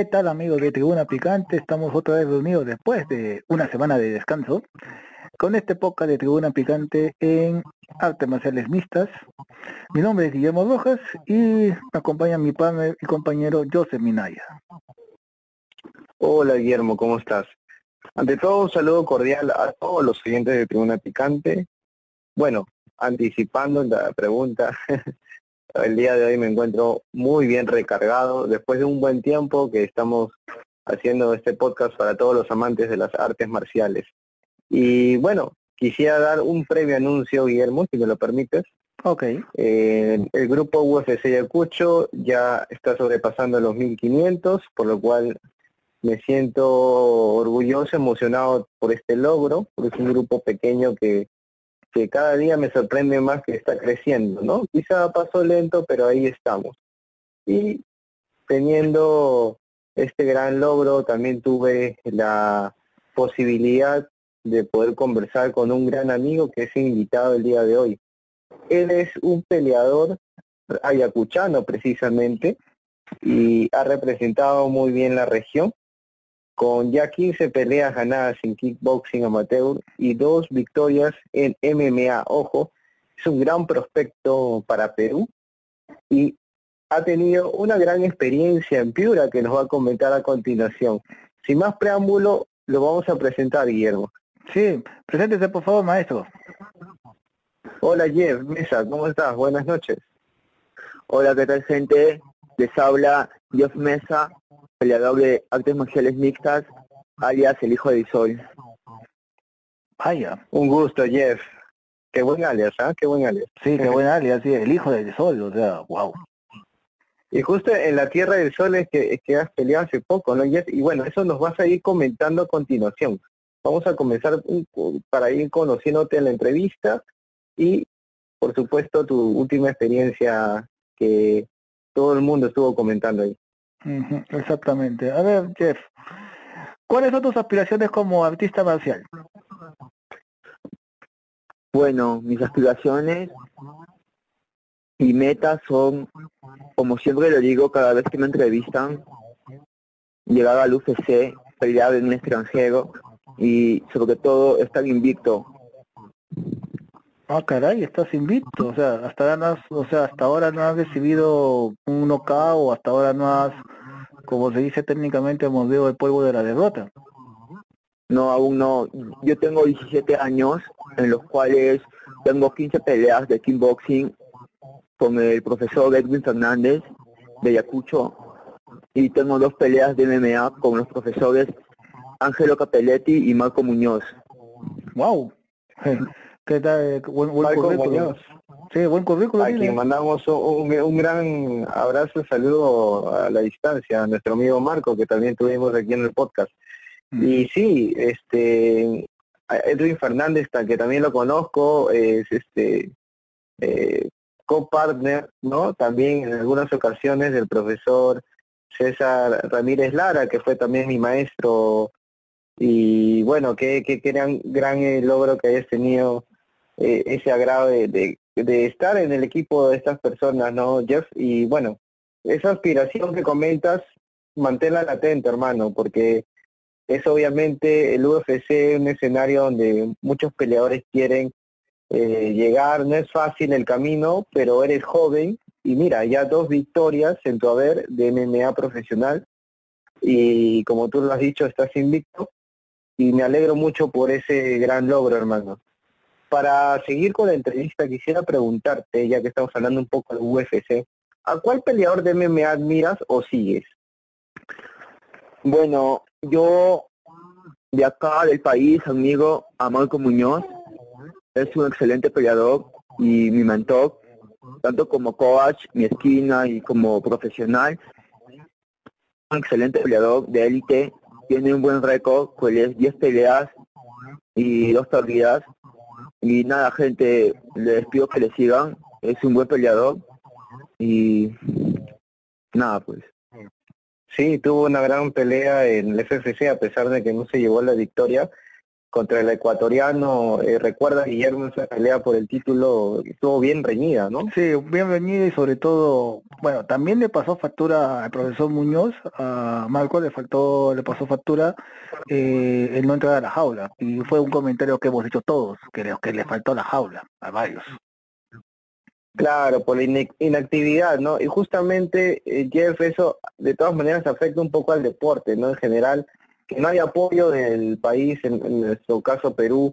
¿Qué tal amigos de Tribuna Picante? Estamos otra vez reunidos después de una semana de descanso con este podcast de Tribuna Picante en Artes Marciales Mixtas. Mi nombre es Guillermo Rojas y me acompaña mi padre y compañero Joseph Minaya. Hola Guillermo, ¿cómo estás? Ante todo un saludo cordial a todos los oyentes de Tribuna Picante. Bueno, anticipando la pregunta, el día de hoy me encuentro muy bien recargado después de un buen tiempo que estamos haciendo este podcast para todos los amantes de las artes marciales. Y bueno, quisiera dar un previo anuncio, Guillermo, si me lo permites. Ok. Eh, el grupo UFC Ayacucho ya está sobrepasando los 1500, por lo cual me siento orgulloso, emocionado por este logro, porque es un grupo pequeño que que cada día me sorprende más que está creciendo, ¿no? Quizá paso lento, pero ahí estamos. Y teniendo este gran logro, también tuve la posibilidad de poder conversar con un gran amigo que es invitado el día de hoy. Él es un peleador ayacuchano precisamente y ha representado muy bien la región con ya 15 peleas ganadas en kickboxing amateur y dos victorias en MMA. Ojo, es un gran prospecto para Perú y ha tenido una gran experiencia en Piura que nos va a comentar a continuación. Sin más preámbulo, lo vamos a presentar, Guillermo. Sí, preséntese por favor, maestro. Hola Jeff, Mesa, ¿cómo estás? Buenas noches. Hola, ¿qué tal gente? Les habla Jeff Mesa, peleador de artes marciales mixtas, alias el hijo de Sol. Vaya. Un gusto, Jeff. Qué buen alias, ¿ah? Qué buen alias. Sí, qué buen alias, sí, el hijo del sol, o sea, wow. Y justo en la Tierra del Sol es que, es que has peleado hace poco, ¿no, Jeff? Y bueno, eso nos vas a ir comentando a continuación. Vamos a comenzar para ir conociéndote en la entrevista y, por supuesto, tu última experiencia que todo el mundo estuvo comentando ahí exactamente. A ver, Jeff, ¿cuáles son tus aspiraciones como artista marcial? Bueno, mis aspiraciones y metas son, como siempre lo digo cada vez que me entrevistan, llegar al UFC, pelear en un extranjero y sobre todo estar invicto Ah, caray, estás invicto, o sea, hasta ahora no has, o sea, hasta ahora no has recibido un knockout o hasta ahora no has, como se dice técnicamente, mordido el polvo de la derrota. No, aún no. Yo tengo 17 años, en los cuales tengo 15 peleas de kickboxing con el profesor Edwin Fernández de Yacucho y tengo dos peleas de MMA con los profesores Ángelo Capelletti y Marco Muñoz. Wow. ¿Qué tal? Buen, buen currículum. Sí, buen currículum. A quien mandamos un, un, gran abrazo saludo a la distancia a nuestro amigo Marco, que también tuvimos aquí en el podcast. Mm. Y sí, este Edwin Fernández, que también lo conozco, es este eh, co-partner, ¿no? También en algunas ocasiones del profesor César Ramírez Lara, que fue también mi maestro. Y bueno, qué, qué, gran, gran eh, logro que hayas tenido eh, ese agrado de, de, estar en el equipo de estas personas, ¿no, Jeff? Y bueno, esa aspiración que comentas, manténla latente, hermano, porque es obviamente el UFC un escenario donde muchos peleadores quieren eh, llegar, no es fácil el camino, pero eres joven y mira, ya dos victorias en tu haber de MMA profesional y como tú lo has dicho, estás invicto y me alegro mucho por ese gran logro, hermano. Para seguir con la entrevista, quisiera preguntarte, ya que estamos hablando un poco del UFC, ¿a cuál peleador de MMA admiras o sigues? Bueno, yo de acá del país amigo a Marco Muñoz, es un excelente peleador y mi mentor, tanto como coach, mi esquina y como profesional. Un excelente peleador de élite, tiene un buen récord, pues 10 peleas y dos perdidas y nada, gente, les pido que le sigan. Es un buen peleador. Y nada, pues. Sí, tuvo una gran pelea en el FFC a pesar de que no se llevó la victoria. Contra el ecuatoriano, eh, recuerda Guillermo esa pelea por el título, estuvo bien reñida, ¿no? Sí, bien reñida y sobre todo, bueno, también le pasó factura al profesor Muñoz, a Marco le faltó, le pasó factura eh, el no entrar a la jaula, y fue un comentario que hemos hecho todos, que que le faltó la jaula, a varios. Claro, por la inactividad, ¿no? Y justamente, eh, Jeff, eso de todas maneras afecta un poco al deporte, ¿no? En general, que no hay apoyo del país, en, nuestro caso Perú,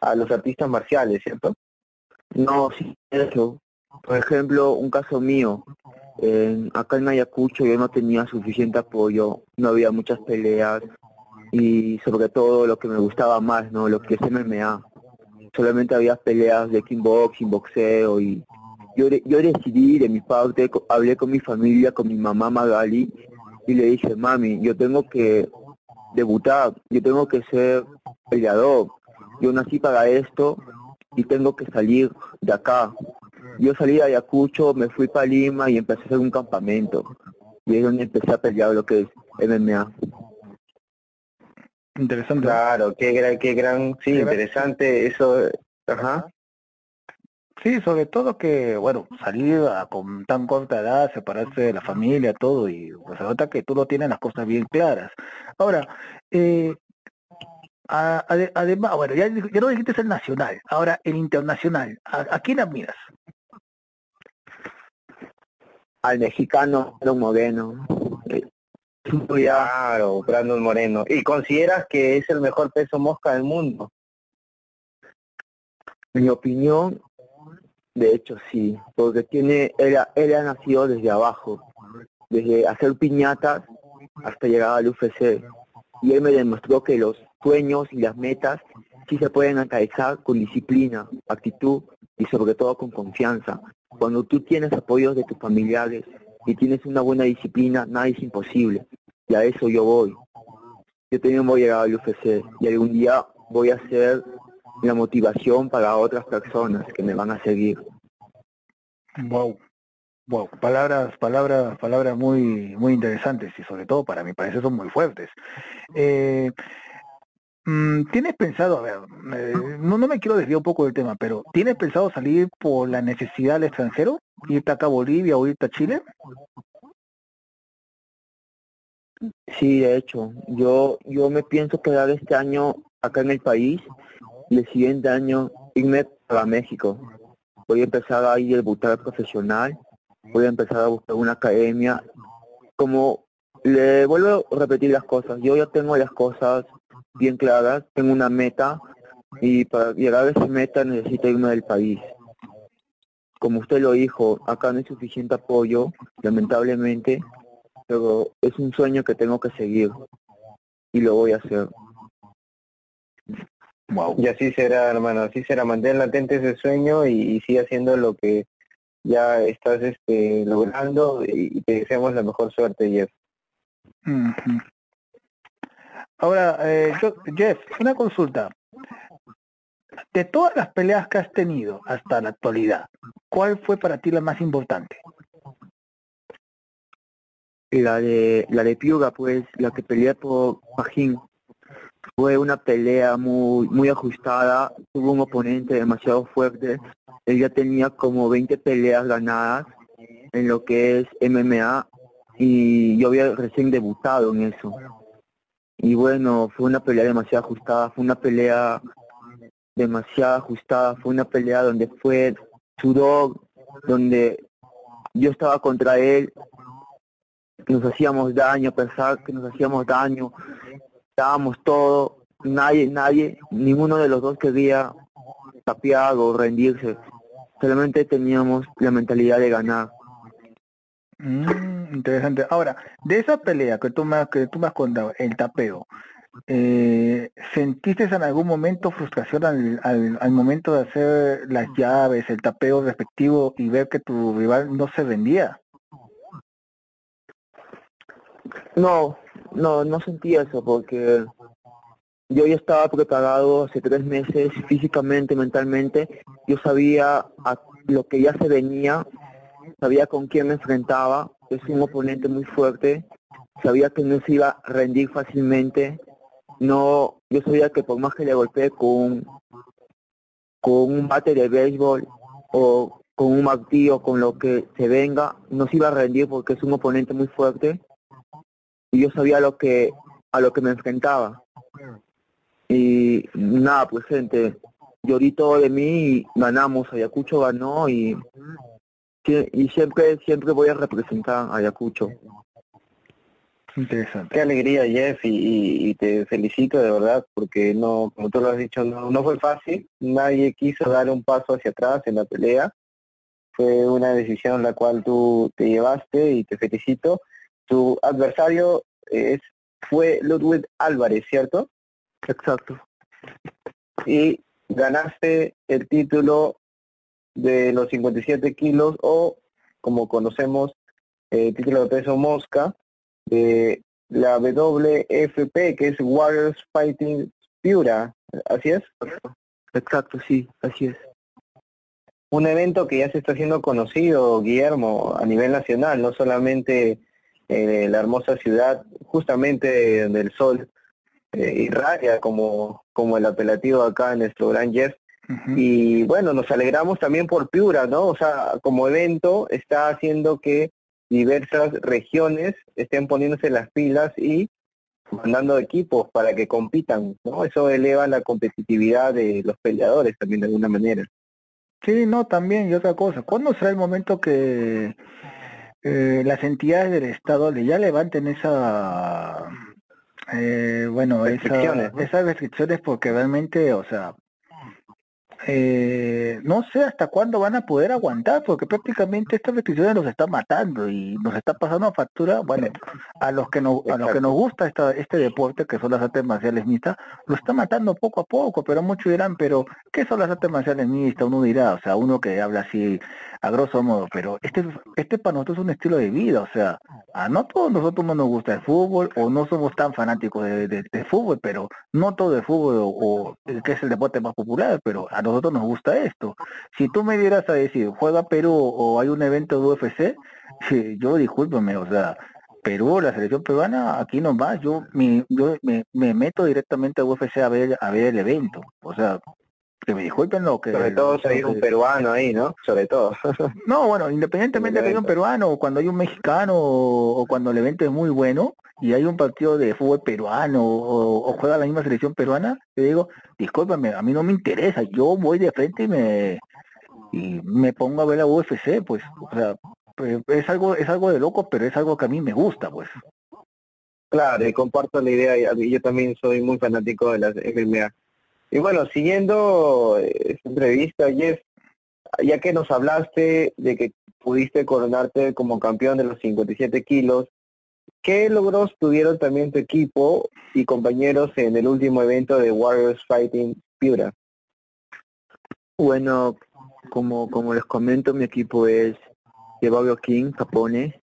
a los artistas marciales, ¿cierto? No, sí, eso. Por ejemplo, un caso mío, acá en Ayacucho yo no tenía suficiente apoyo, no había muchas peleas y sobre todo lo que me gustaba más, ¿no? Lo que es MMA. Solamente había peleas de kickboxing, boxeo y yo, yo decidí de mi parte, hablé con mi familia, con mi mamá Magali y le dije, mami, yo tengo que debutar, yo tengo que ser peleador, yo nací para esto y tengo que salir de acá. Yo salí de Ayacucho, me fui para Lima y empecé a hacer un campamento. Y es donde empecé a pelear lo que es MMA. Interesante. Claro, qué gran, qué gran, sí, interesante eso. Ajá. Sí, sobre todo que, bueno, salir a, con tan corta edad, separarse de la familia, todo, y pues se nota que tú no tienes las cosas bien claras. Ahora, eh, además, bueno, ya, ya, no dijiste el nacional, ahora el internacional, ¿a, quién admiras? Al mexicano Brandon Moreno. Claro, Brandon Moreno. ¿Y consideras que es el mejor peso mosca del mundo? En mi opinión, de hecho, sí, porque tiene, él, él ha nacido desde abajo, desde hacer piñatas hasta llegar al UFC. Y él me demostró que los sueños y las metas sí se pueden alcanzar con disciplina, actitud y sobre todo con confianza. Cuando tú tienes apoyos de tus familiares y tienes una buena disciplina, nada es imposible. Y a eso yo voy. Yo también voy a llegar al UFC y algún día voy a ser la motivación para otras personas que me van a seguir. Wow. Wow, palabras, palabras, palabras muy, muy interesantes y sobre todo para mi parecer son muy fuertes. Eh, mm, ¿Tienes pensado, a ver, no, no me quiero desviar un poco del tema, pero ¿tienes pensado salir por la necesidad al extranjero? ¿Irte acá a Bolivia o irte a Chile? Sí, de hecho, yo, yo me pienso quedar este año acá en el país el siguiente año irme para México. Voy a empezar a ir a debutar profesional, voy a empezar a buscar una academia. Como le vuelvo a repetir las cosas, yo ya tengo las cosas bien claras, tengo una meta y para llegar a esa meta necesito irme del país. Como usted lo dijo, acá no hay suficiente apoyo, lamentablemente, pero es un sueño que tengo que seguir y lo voy a hacer. Y así será, hermano, así será. Mantén latente ese sueño y, sigue haciendo lo que ya estás este, logrando y te deseamos la mejor suerte, Jeff. Ahora, eh, Jeff, una consulta. De todas las peleas que has tenido hasta la actualidad, ¿cuál fue para ti la más importante? La de la de Piuga, pues, la que peleé por Pajín fue una pelea muy muy ajustada, tuvo un oponente demasiado fuerte, él ya tenía como 20 peleas ganadas en lo que es MMA y yo había recién debutado en eso. Y bueno, fue una pelea demasiado ajustada, fue una pelea demasiado ajustada, fue una pelea donde fue sudor, donde yo estaba contra él, nos hacíamos daño, a pesar que nos hacíamos daño, estábamos todos, nadie, nadie, ninguno de los dos quería tapiar o rendirse, solamente teníamos la mentalidad de ganar. Mm, interesante. Ahora, de esa pelea que tú me, que tú me has contado, el tapeo, eh, ¿sentiste en algún momento frustración al, al, al, momento de hacer las llaves, el tapeo respectivo y ver que tu rival no se vendía? No, no, no sentí eso porque yo ya estaba preparado hace tres meses físicamente, mentalmente. Yo sabía lo que ya se venía, sabía con quién me enfrentaba. Es un oponente muy fuerte, sabía que no se iba a rendir fácilmente no, yo sabía que por más que le golpeé con con un bate de béisbol o con un martillo, con lo que se venga, no se iba a rendir porque es un oponente muy fuerte y yo sabía lo que a lo que me enfrentaba. Y nada, pues gente, yo di todo de mí y ganamos, Ayacucho ganó y, y siempre siempre voy a representar a Ayacucho. Interesante. Qué alegría, Jeff, y, te felicito de verdad, porque no, como tú lo has dicho, no, no fue fácil. Nadie quiso dar un paso hacia atrás en la pelea. Fue una decisión la cual tú te llevaste y te felicito. Tu adversario es fue Ludwig Álvarez, ¿cierto? Exacto. Y ganaste el título de los 57 kilos o, como conocemos, el título de peso mosca de la WFP, que es Warriors Fighting Pura, ¿así es? Exacto, sí, así es. Un evento que ya se está haciendo conocido, Guillermo, a nivel nacional, no solamente en la hermosa ciudad, justamente del sol eh, irradia como, como el apelativo acá en nuestro Gran Jeff. Y bueno, nos alegramos también por Piura, ¿no? O sea, como evento está haciendo que diversas regiones estén poniéndose las pilas y mandando equipos para que compitan, ¿no? Eso eleva la competitividad de los peleadores también de alguna manera. Sí, no, también, y otra cosa, ¿cuándo será el momento que eh, las entidades del Estado ya levanten esa, eh, bueno, esas restricciones porque realmente, o sea, eh, no sé hasta cuándo van a poder aguantar, porque prácticamente estas restricciones nos están matando y nos está pasando factura, bueno, a los que nos, a los que nos gusta esta, este deporte, que son las artes marciales mixtas, lo está matando poco a poco, pero muchos dirán, pero ¿qué son las artes marciales mixtas? Uno dirá, o sea, uno que habla así a grosso modo, pero este, este para nosotros es un estilo de vida, o sea, a no todos nosotros no nos gusta el fútbol o no somos tan fanáticos de, fútbol, pero no todo el fútbol o, que es el deporte más popular, pero a nosotros nos gusta esto. Si tú me dieras a decir, juega Perú o hay un evento de UFC, yo discúlpame, o sea, Perú, la selección peruana, aquí nomás, yo, me, yo me, me meto directamente a UFC a ver, a ver el evento, o sea, que me disculpen lo que... Sobre todo si hay un peruano ahí, ¿no? Sobre todo. no, bueno, independientemente de que haya un peruano, o cuando hay un mexicano, o, cuando el evento es muy bueno, y hay un partido de fútbol peruano, o, juega la misma selección peruana, te digo, discúlpame, a mí no me interesa, yo voy de frente y me, y me pongo a ver la UFC, pues, o sea, pues, es algo, es algo de loco, pero es algo que a mí me gusta, pues. Claro, y comparto la idea, y yo también soy muy fanático de las MMA. Y bueno, siguiendo eh, esta entrevista, Jeff, ya que nos hablaste de que pudiste coronarte como campeón de los 57 kilos, ¿qué logros tuvieron también tu equipo y compañeros en el último evento de Warriors Fighting Piura? Bueno, como, como les comento, mi equipo es Fabio King, Japone.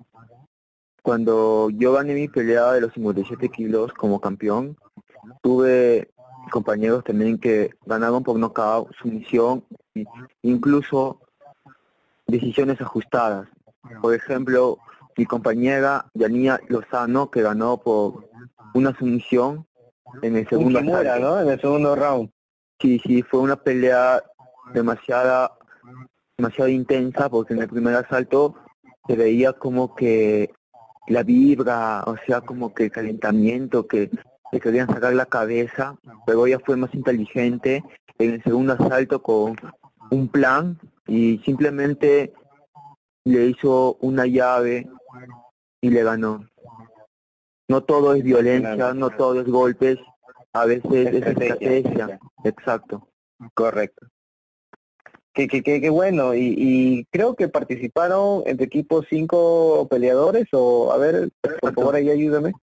Cuando yo gané mi pelea de los 57 kilos como campeón, tuve compañeros también que ganaron por nocaut, sumisión, incluso decisiones ajustadas. Por ejemplo, mi compañera Yanía Lozano, que ganó por una sumisión en el segundo ¿no? En el segundo round. Sí, sí, fue una pelea demasiada, demasiado intensa porque en el primer asalto se veía como que la vibra, o sea, como que el calentamiento, que le querían sacar la cabeza, pero ella fue más inteligente en el segundo asalto con un plan y simplemente le hizo una llave y le ganó. No todo es violencia, no todo es golpes, a veces es estrategia. Exacto. Correcto. Qué, qué, qué, bueno, y, y, creo que participaron entre equipos cinco peleadores, o a ver, por favor ahí ayúdame.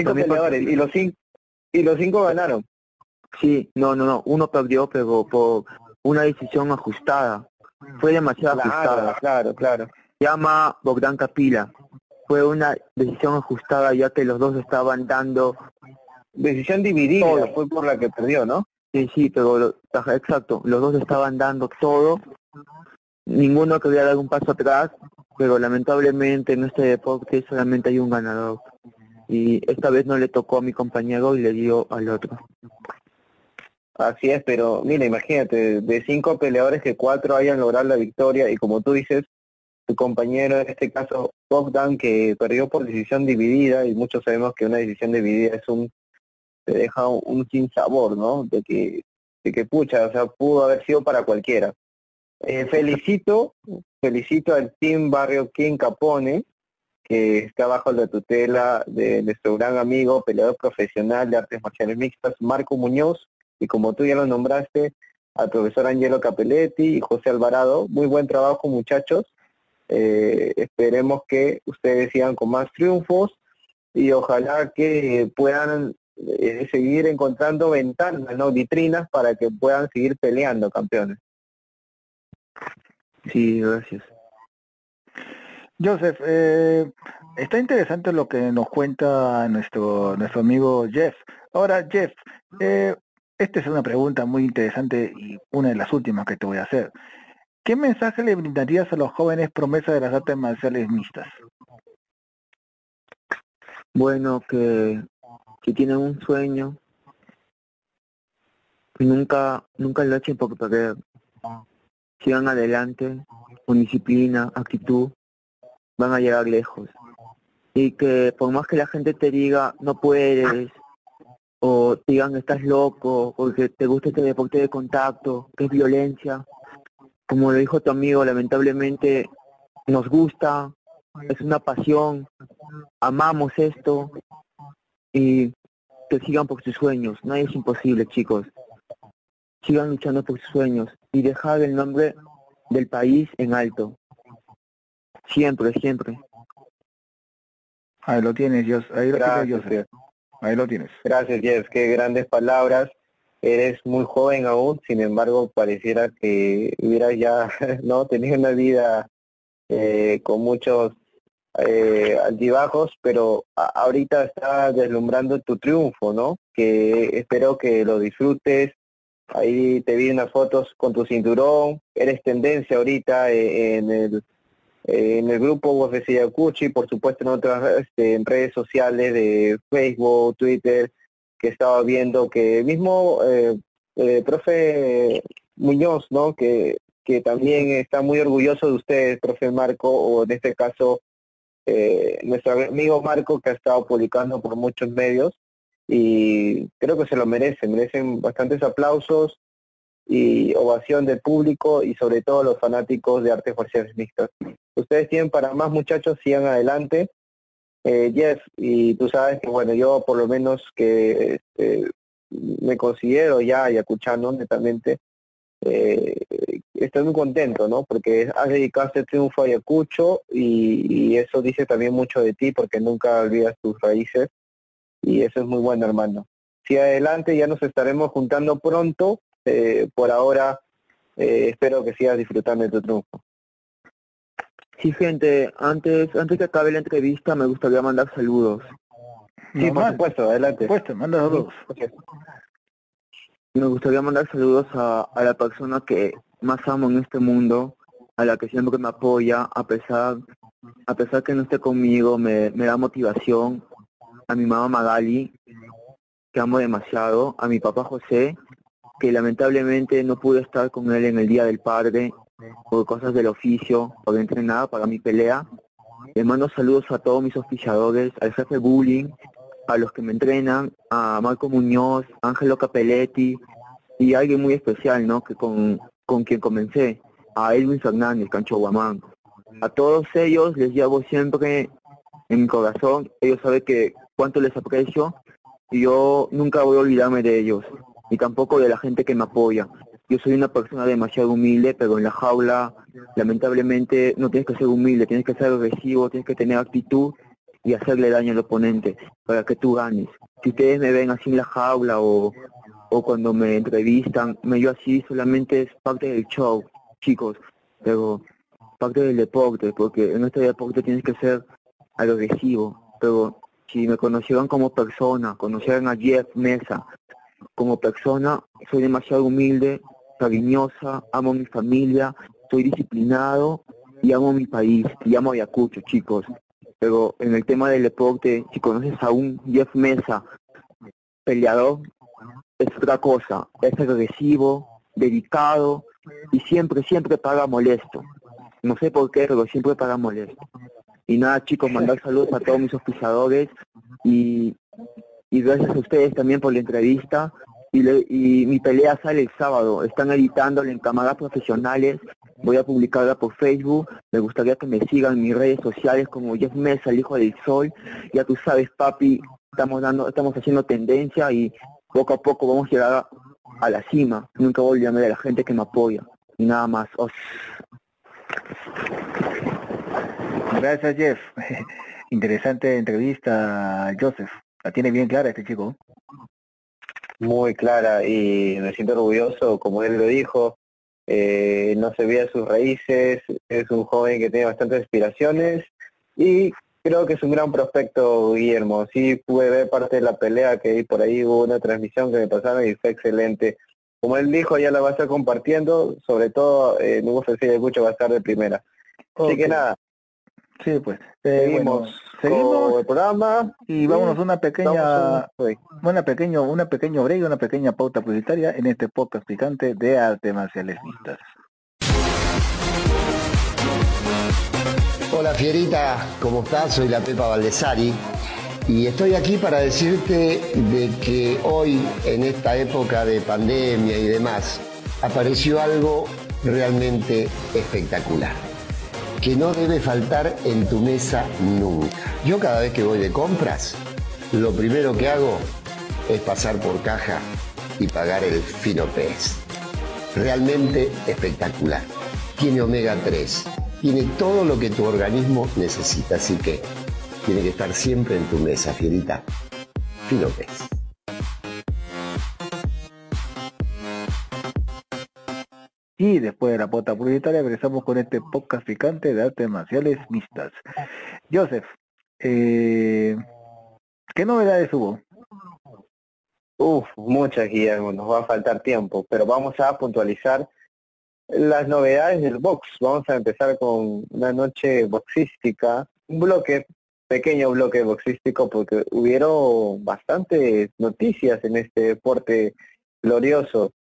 Cinco peleadores, y los cinco, y los cinco ganaron. Sí, no, no, no, uno perdió, pero por una decisión ajustada. Fue demasiado ajustada. Claro, claro. Llama Bogdan Capila. Fue una decisión ajustada ya que los dos estaban dando... Decisión dividida, fue por la que perdió, ¿no? Sí, sí, pero exacto, los dos estaban dando todo. Ninguno quería dar un paso atrás, pero lamentablemente en este deporte solamente hay un ganador y esta vez no le tocó a mi compañero y le dio al otro. Así es, pero mira, imagínate, de cinco peleadores que cuatro hayan logrado la victoria y como tú dices, tu compañero, en este caso Bogdan, que perdió por decisión dividida y muchos sabemos que una decisión dividida es un, te deja un, sin sabor, ¿no? De que, de que pucha, o sea, pudo haber sido para cualquiera. Eh, felicito, felicito al Team Barrio King Capone, que está bajo la tutela de nuestro gran amigo, peleador profesional de artes marciales mixtas, Marco Muñoz, y como tú ya lo nombraste, al profesor Angelo Capelletti y José Alvarado. Muy buen trabajo, muchachos. Eh, esperemos que ustedes sigan con más triunfos y ojalá que puedan eh, seguir encontrando ventanas, ¿no? vitrinas para que puedan seguir peleando campeones. Sí, gracias. Joseph, eh, está interesante lo que nos cuenta nuestro nuestro amigo Jeff. Ahora, Jeff, eh, esta es una pregunta muy interesante y una de las últimas que te voy a hacer. ¿Qué mensaje le brindarías a los jóvenes promesas de las artes marciales mixtas? Bueno, que, que tienen un sueño, que nunca, nunca lo echen por perder. Sigan adelante, con disciplina, actitud, van a llegar lejos. Y que por más que la gente te diga, no puedes, o te digan, estás loco, o que te gusta este deporte de contacto, que es violencia, como lo dijo tu amigo, lamentablemente nos gusta, es una pasión, amamos esto y que sigan por sus sueños. Nadie es imposible, chicos. Sigan luchando por sus sueños y dejar el nombre del país en alto. Siempre, siempre. Ahí lo tienes, Dios. Ahí lo tienes, Dios. Ahí lo tienes. Gracias, Jess. Qué grandes palabras. Eres muy joven aún, sin embargo, pareciera que hubieras ya no tenido una vida eh, con muchos eh, altibajos, pero ahorita está deslumbrando tu triunfo, ¿no? Que espero que lo disfrutes. Ahí te vi unas fotos con tu cinturón. Eres tendencia ahorita eh, en el en el grupo UFC Yakuchi, por supuesto en otras este, redes sociales de Facebook, Twitter, que estaba viendo que mismo eh, eh, profe Muñoz, ¿no? Que, que también está muy orgulloso de ustedes, profe Marco, o en este caso eh, nuestro amigo Marco, que ha estado publicando por muchos medios, y creo que se lo merecen, merecen bastantes aplausos y ovación del público y sobre todo los fanáticos de artes marciales mixtas. Ustedes tienen para más muchachos, sigan adelante. Eh, Jeff, y tú sabes que bueno, yo por lo menos que este, me considero ya ayacuchano netamente, eh, estoy muy contento, ¿no? Porque has dedicado este triunfo a Ayacucho y, y, eso dice también mucho de ti porque nunca olvidas tus raíces y eso es muy bueno, hermano. Si adelante ya nos estaremos juntando pronto eh, por ahora eh, espero que sigas disfrutando de tu triunfo. Sí, gente, antes antes que acabe la entrevista me gustaría mandar saludos. Sí, por supuesto, adelante. Por supuesto, manda saludos. Me gustaría mandar saludos a, a la persona que más amo en este mundo, a la que siempre me apoya, a pesar a pesar que no esté conmigo, me, me da motivación, a mi mamá Magali, que amo demasiado, a mi papá José, que lamentablemente no pude estar con él en el Día del Padre por cosas del oficio, por entrenar para mi pelea. Le mando saludos a todos mis oficiadores, al jefe Bullying, a los que me entrenan, a Marco Muñoz, Ángelo Capelletti y a alguien muy especial, ¿no? Que con, con quien comencé, a Edwin Fernández, Cancho Guamán. A todos ellos les llevo siempre en mi corazón, ellos saben que cuánto les aprecio y yo nunca voy a olvidarme de ellos ni tampoco de la gente que me apoya. Yo soy una persona demasiado humilde, pero en la jaula, lamentablemente, no tienes que ser humilde, tienes que ser agresivo, tienes que tener actitud y hacerle daño al oponente para que tú ganes. Si ustedes me ven así en la jaula o, o cuando me entrevistan, me yo así solamente es parte del show, chicos, pero parte del deporte, porque en este deporte tienes que ser agresivo, pero si me conocieran como persona, conocieran a Jeff Mesa, como persona soy demasiado humilde, cariñosa, amo mi familia, soy disciplinado y amo mi país y amo a Ayacucho, chicos. pero en el tema del deporte, si conoces a un Jeff Mesa, peleador, es otra cosa, es agresivo, dedicado y siempre, siempre paga molesto. No sé por qué, pero siempre paga molesto. Y nada, chicos, mandar saludos a todos mis oficiadores y, y gracias a ustedes también por la entrevista. Y, y mi pelea sale el sábado. Están editándola en cámaras profesionales. Voy a publicarla por Facebook. Me gustaría que me sigan mis redes sociales como Jeff Mesa, el hijo del sol. Ya tú sabes, papi, estamos dando, estamos haciendo tendencia y poco a poco vamos a llegar a, la cima. Nunca voy a olvidarme de la gente que me apoya. Y nada más. Gracias, Jeff. Interesante entrevista, Joseph. La tiene bien clara este chico. Muy clara y me siento orgulloso, como él lo dijo, eh, no se veía sus raíces, es un joven que tiene bastantes aspiraciones y creo que es un gran prospecto, Guillermo. Sí pude ver parte de la pelea que hay por ahí, hubo una transmisión que me pasaron y fue excelente. Como él dijo, ya la va a estar compartiendo, sobre todo en UFC de Cucho va a estar de primera. Así que nada. Sí, pues. Eh, seguimos, seguimos el programa y vámonos a una pequeña, una pequeño, una pequeña break, una pequeña pauta publicitaria en este podcast picante de artes marciales mixtas. Hola Fierita, ¿cómo estás? Soy la Pepa Valdesari y estoy aquí para decirte de que hoy, en esta época de pandemia y demás, apareció algo realmente espectacular, que no debe faltar en tu mesa nunca. Yo cada vez que voy de compras, lo primero que hago es pasar por caja y pagar el fino pez. Realmente espectacular. Tiene omega 3 tiene todo lo que tu organismo necesita, así que tiene que estar siempre en tu mesa, fierita. Fino Y después de la pota publicitaria regresamos con este podcast picante de artes marciales mixtas. Joseph, eh, ¿qué novedades hubo? Uf, muchas, Guillermo, nos va a faltar tiempo, pero vamos a puntualizar las novedades del box. Vamos a empezar con una noche boxística, un bloque, pequeño bloque boxístico, porque hubieron bastantes noticias en este deporte glorioso.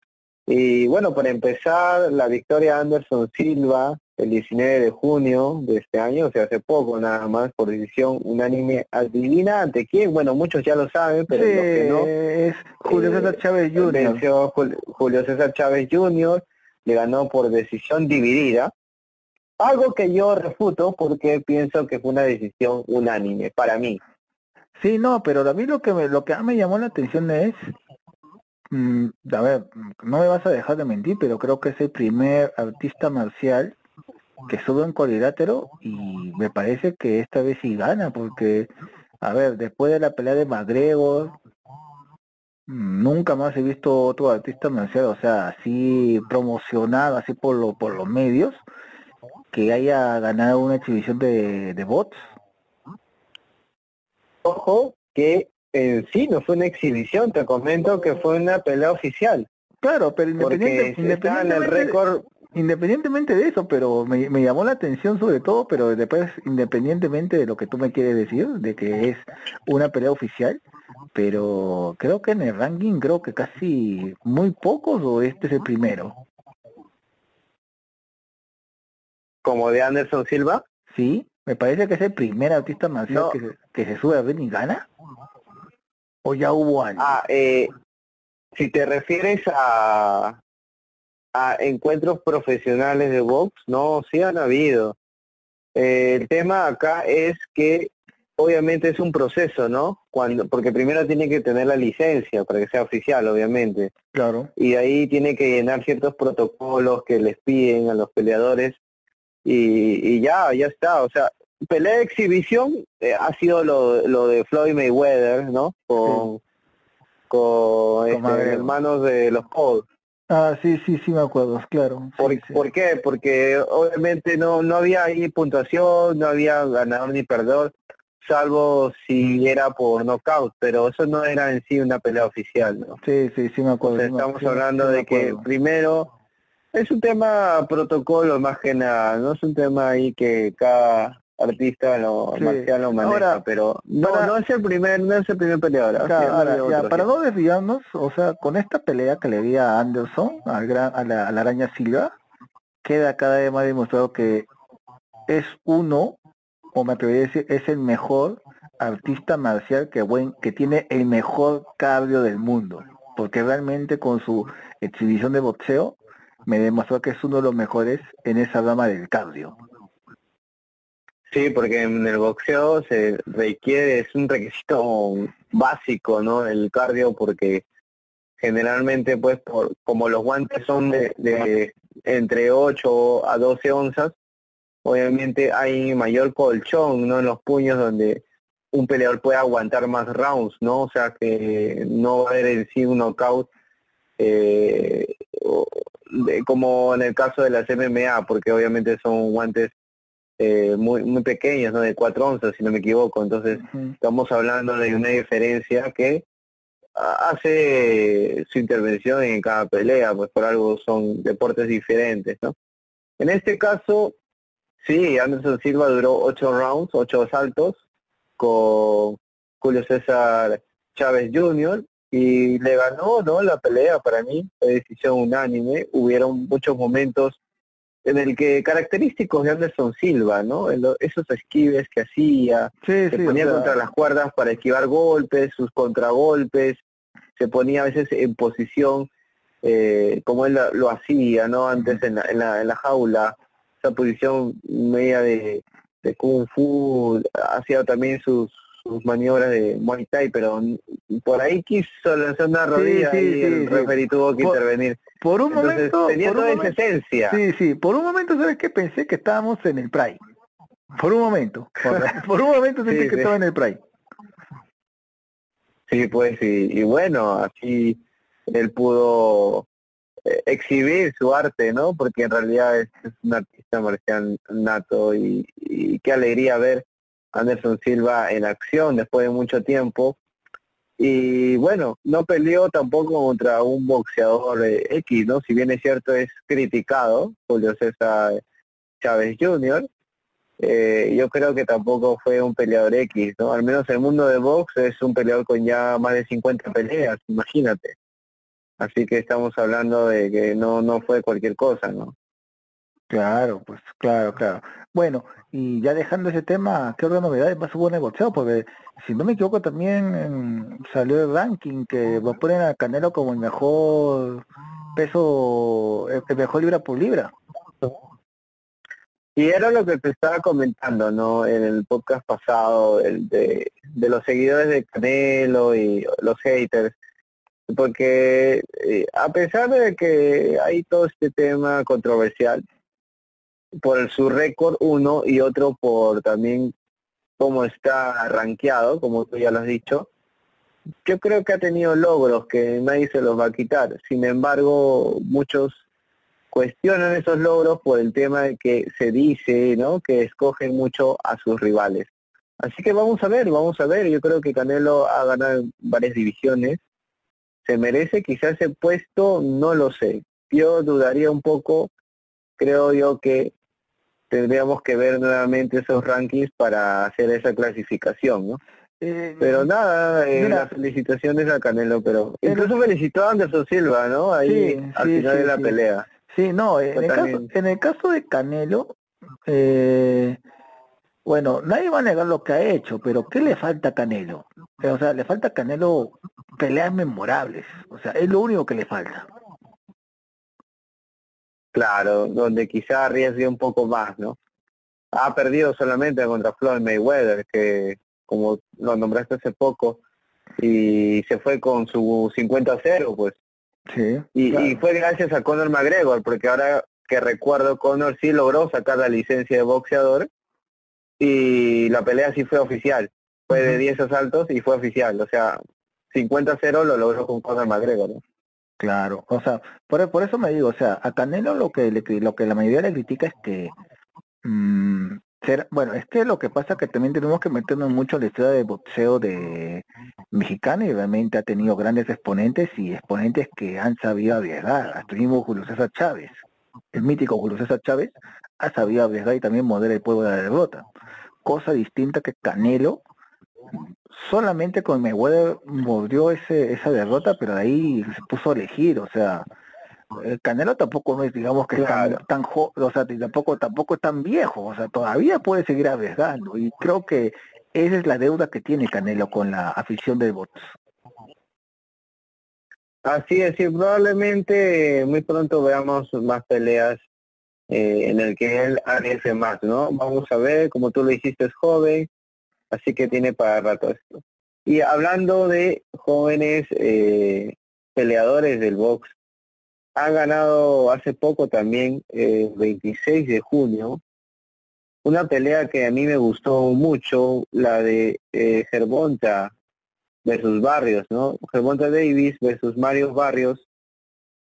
Y bueno, para empezar, la victoria Anderson Silva el 19 de junio de este año, o sea, hace poco nada más, por decisión unánime, adivina ante quién, bueno, muchos ya lo saben, pero los que no... Es Julio César eh, Chávez Jr. Julio César Chávez Jr., le ganó por decisión dividida, algo que yo refuto porque pienso que fue una decisión unánime para mí. Sí, no, pero a mí lo que me, lo que me llamó la atención es, mm, a ver, no me vas a dejar de mentir, pero creo que es el primer artista marcial que sube en cuadrilátero y me parece que esta vez sí gana, porque, a ver, después de la pelea de McGregor, Nunca más he visto otro artista marcial, o sea, así promocionado, así por, lo, por los medios, que haya ganado una exhibición de, de bots. Ojo, que en sí no fue una exhibición, te comento que fue una pelea oficial. Claro, pero independientemente, en el récord independientemente de eso, pero me, me, llamó la atención sobre todo, pero después, independientemente de lo que tú me quieres decir, de que es una pelea oficial, pero creo que en el ranking creo que casi muy pocos o este es el primero. ¿Como de Anderson Silva? Sí, me parece que es el primer artista marcial que, se, que se sube a ver y gana. ¿O ya hubo algo? Ah, eh, si te refieres a, a encuentros profesionales de box, no, sí han habido. Eh, el tema acá es que obviamente es un proceso, ¿no? Cuando, porque primero tiene que tener la licencia para que sea oficial, obviamente. Claro. Y ahí tiene que llenar ciertos protocolos que les piden a los peleadores y, y ya, ya está. O sea, pelea de exhibición eh, ha sido lo, lo de Floyd Mayweather, ¿no? Con, con, este, hermanos de los Paul. Ah, sí, sí, sí me acuerdo, claro. ¿Por, ¿Por, qué? Porque obviamente no no había ahí puntuación, no había ganador ni perdedor salvo si era por knockout, pero eso no era en sí una pelea oficial, ¿no? Sí, sí, sí me acuerdo. estamos hablando de que primero es un tema protocolo más que nada, no es un tema ahí que cada artista lo marcial lo maneja, pero no, no es el primer, no es el primer peleador. para no desviarnos, o sea, con esta pelea que le di a Anderson, al gran, a la, araña Silva, queda cada vez más demostrado que es uno, o me atrevería a decir, es el mejor artista marcial que buen, que tiene el mejor cardio del mundo, porque realmente con su exhibición de boxeo me demostró que es uno de los mejores en esa rama del cardio. Sí, porque en el boxeo se requiere, es un requisito básico, ¿no? El cardio, porque generalmente, pues, por, como los guantes son de, de entre 8 a 12 onzas, obviamente hay mayor colchón, ¿no? En los puños donde un peleador puede aguantar más rounds, ¿no? O sea que no va a haber en sí un knockout eh, como en el caso de las MMA, porque obviamente son guantes eh, muy muy pequeños, ¿no? De 4 onzas, si no me equivoco. Entonces, estamos hablando de una diferencia que hace su intervención en cada pelea, pues por algo son deportes diferentes, ¿no? En este caso, sí, Anderson Silva duró 8 rounds, 8 asaltos, con Julio César Chávez Jr., y le ganó no la pelea para mí fue decisión unánime hubieron muchos momentos en el que característicos de Anderson Silva no esos esquives que hacía se ponía contra las cuerdas para esquivar golpes sus contragolpes se ponía a veces en posición eh, como él lo, hacía no antes en la, en la, en la jaula esa posición media de, de kung fu hacía también sus sus maniobras de Muay Thai, pero por ahí quiso lanzar una rodilla y el referee tuvo que intervenir. Por un momento... Tenía toda esa esencia. Sí, sí, por un momento, ¿sabes qué? Pensé que estábamos en el Pride. Por un momento. Por, un momento sentí que estaba en el Pride. Sí, pues, y, y bueno, así él pudo eh, exhibir su arte, ¿no? Porque en realidad es, un artista marcial nato y, y, qué alegría ver Anderson Silva en acción después de mucho tiempo. Y bueno, no peleó tampoco contra un boxeador eh, X, ¿no? Si bien es cierto es criticado, Julio César Chávez Jr., eh, yo creo que tampoco fue un peleador X, ¿no? Al menos el mundo de box es un peleador con ya más de 50 peleas, imagínate. Así que estamos hablando de que no, no fue cualquier cosa, ¿no? Claro, pues claro, claro. Bueno, y ya dejando ese tema, ¿qué otra novedades más hubo negociado? Porque si no me equivoco también salió el ranking que va a poner a Canelo como el mejor peso, el mejor libra por libra. Y era lo que te estaba comentando, ¿no? En el podcast pasado, el de, de los seguidores de Canelo y los haters, porque eh, a pesar de que hay todo este tema controversial, por su récord uno y otro por también cómo está rankeado, como tú ya lo has dicho. Yo creo que ha tenido logros que nadie se los va a quitar. Sin embargo, muchos cuestionan esos logros por el tema de que se dice, ¿no? Que escogen mucho a sus rivales. Así que vamos a ver, vamos a ver. Yo creo que Canelo ha ganado varias divisiones. ¿Se merece quizás ese puesto? No lo sé. Yo dudaría un poco. Creo yo que tendríamos que ver nuevamente esos rankings para hacer esa clasificación, ¿no? Eh, pero nada, eh, las felicitaciones a Canelo, pero incluso felicitó a Anderson Silva, ¿no? Ahí al final de la pelea. Sí, no, en el, caso, en el caso de Canelo, eh, bueno, nadie va a negar lo que ha hecho, pero ¿qué le falta a Canelo? O sea, le falta a Canelo peleas memorables, o sea, es lo único que le falta. Claro, donde quizá arriesgue un poco más, ¿no? Ha perdido solamente contra Floyd Mayweather, que como lo nombraste hace poco, y se fue con su 50-0, pues. Sí. Y, fue gracias a Conor McGregor, porque ahora que recuerdo, Conor sí logró sacar la licencia de boxeador y la pelea sí fue oficial. Fue de 10 asaltos y fue oficial. O sea, 50-0 lo logró con Conor McGregor. ¿no? Claro, o sea, por, por eso me digo, o sea, a Canelo lo que lo que la mayoría le critica es que mmm, ser, bueno, es que lo que pasa es que también tenemos que meternos mucho en la historia de boxeo de mexicano y realmente ha tenido grandes exponentes y exponentes que han sabido arriesgar, hasta mismo Julio César Chávez, el mítico Julio César Chávez ha sabido arriesgar y también mover el pueblo de la derrota. cosa distinta que Canelo. Solamente con Mayweather mordió ese, esa derrota, pero de ahí se puso a elegir, o sea, el Canelo tampoco no es, digamos que tan, tan o sea, tampoco, tampoco es tan viejo, o sea, todavía puede seguir arriesgando, y creo que esa es la deuda que tiene Canelo con la afición de bots. Así es, y probablemente muy pronto veamos más peleas eh, en el que él arriesgue más, ¿no? Vamos a ver, como tú lo dijiste, es joven, así que tiene para rato esto. Y hablando de jóvenes eh, peleadores del box, ha ganado hace poco también, el 26 de junio, una pelea que a mí me gustó mucho, la de eh, Gervonta versus Barrios, ¿no? Gervonta Davis versus Mario Barrios,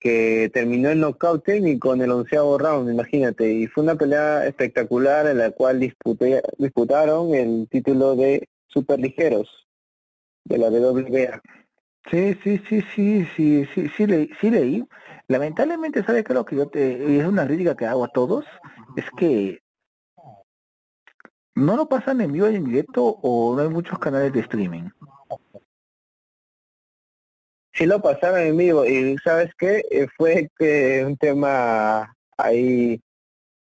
que terminó en knockout técnico en el onceavo round, imagínate, y fue una pelea espectacular en la cual disputé, disputaron el título de superligeros de la WBA. Sí, sí, sí, sí, sí, sí, sí, leí, sí leí. Lamentablemente, ¿sabes qué? Lo que yo te, es una crítica que hago a todos, es que no lo pasan en vivo y en directo o no hay muchos canales de streaming. Sí lo pasaron en vivo y ¿sabes qué? Eh, fue que un tema ahí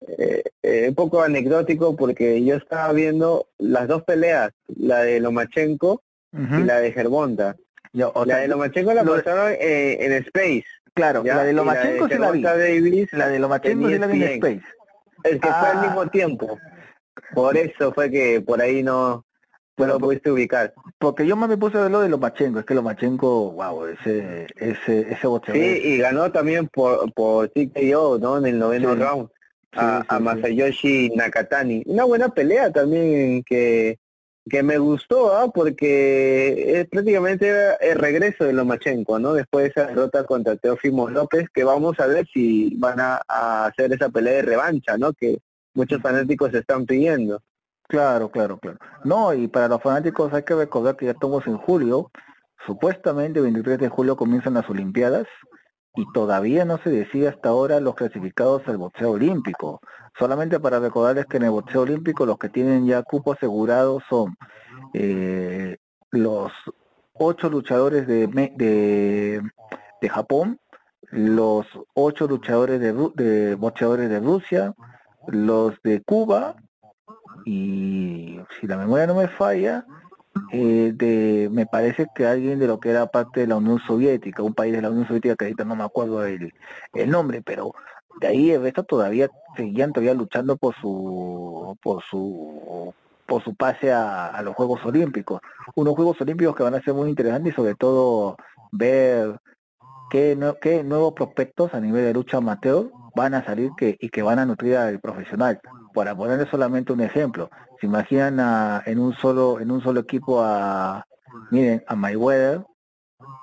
eh, eh, un poco anecdótico porque yo estaba viendo las dos peleas, la de Lomachenko y la de Gervonta. la de Lomachenko la pasaron en Space. Claro, la de Lomachenko se la vi. Davis, la de Lomachenko se la vi en Space. El que fue al ah. mismo tiempo. Por eso fue que por ahí no, bueno, pudiste ubicar. Porque yo más me puse a ver lo de Lomachenko, es que Lomachenko, wow, ese, ese, ese boxeador. Sí, y ganó también por, por TKO, ¿no? En el noveno round. a, Masayoshi Nakatani. Una buena pelea también que, que me gustó, ¿ah? porque es prácticamente el regreso de Lomachenko, ¿no? Después de esa derrota contra Teófimo López, que vamos a ver si van a, a hacer esa pelea de revancha, ¿no? Que muchos fanáticos están pidiendo. Claro, claro, claro. No, y para los fanáticos hay que recordar que ya estamos en julio, supuestamente el 23 de julio comienzan las Olimpiadas y todavía no se decide hasta ahora los clasificados al boxeo olímpico. Solamente para recordarles que en el boxeo olímpico los que tienen ya cupo asegurado son eh, los ocho luchadores de, de, Japón, los ocho luchadores de, de de Rusia, los de Cuba y si la memoria no me falla, eh, de, me parece que alguien de lo que era parte de la Unión Soviética, un país de la Unión Soviética que ahorita no me acuerdo el, el nombre, pero de ahí el resto todavía seguían todavía luchando por su por su por su pase a, los Juegos Olímpicos. Unos Juegos Olímpicos que van a ser muy interesantes y sobre todo ver qué, qué nuevos prospectos a nivel de lucha amateur van a salir que, y que van a nutrir al profesional. Para ponerle solamente un ejemplo, se imaginan a, en un solo en un solo equipo a miren a Mayweather,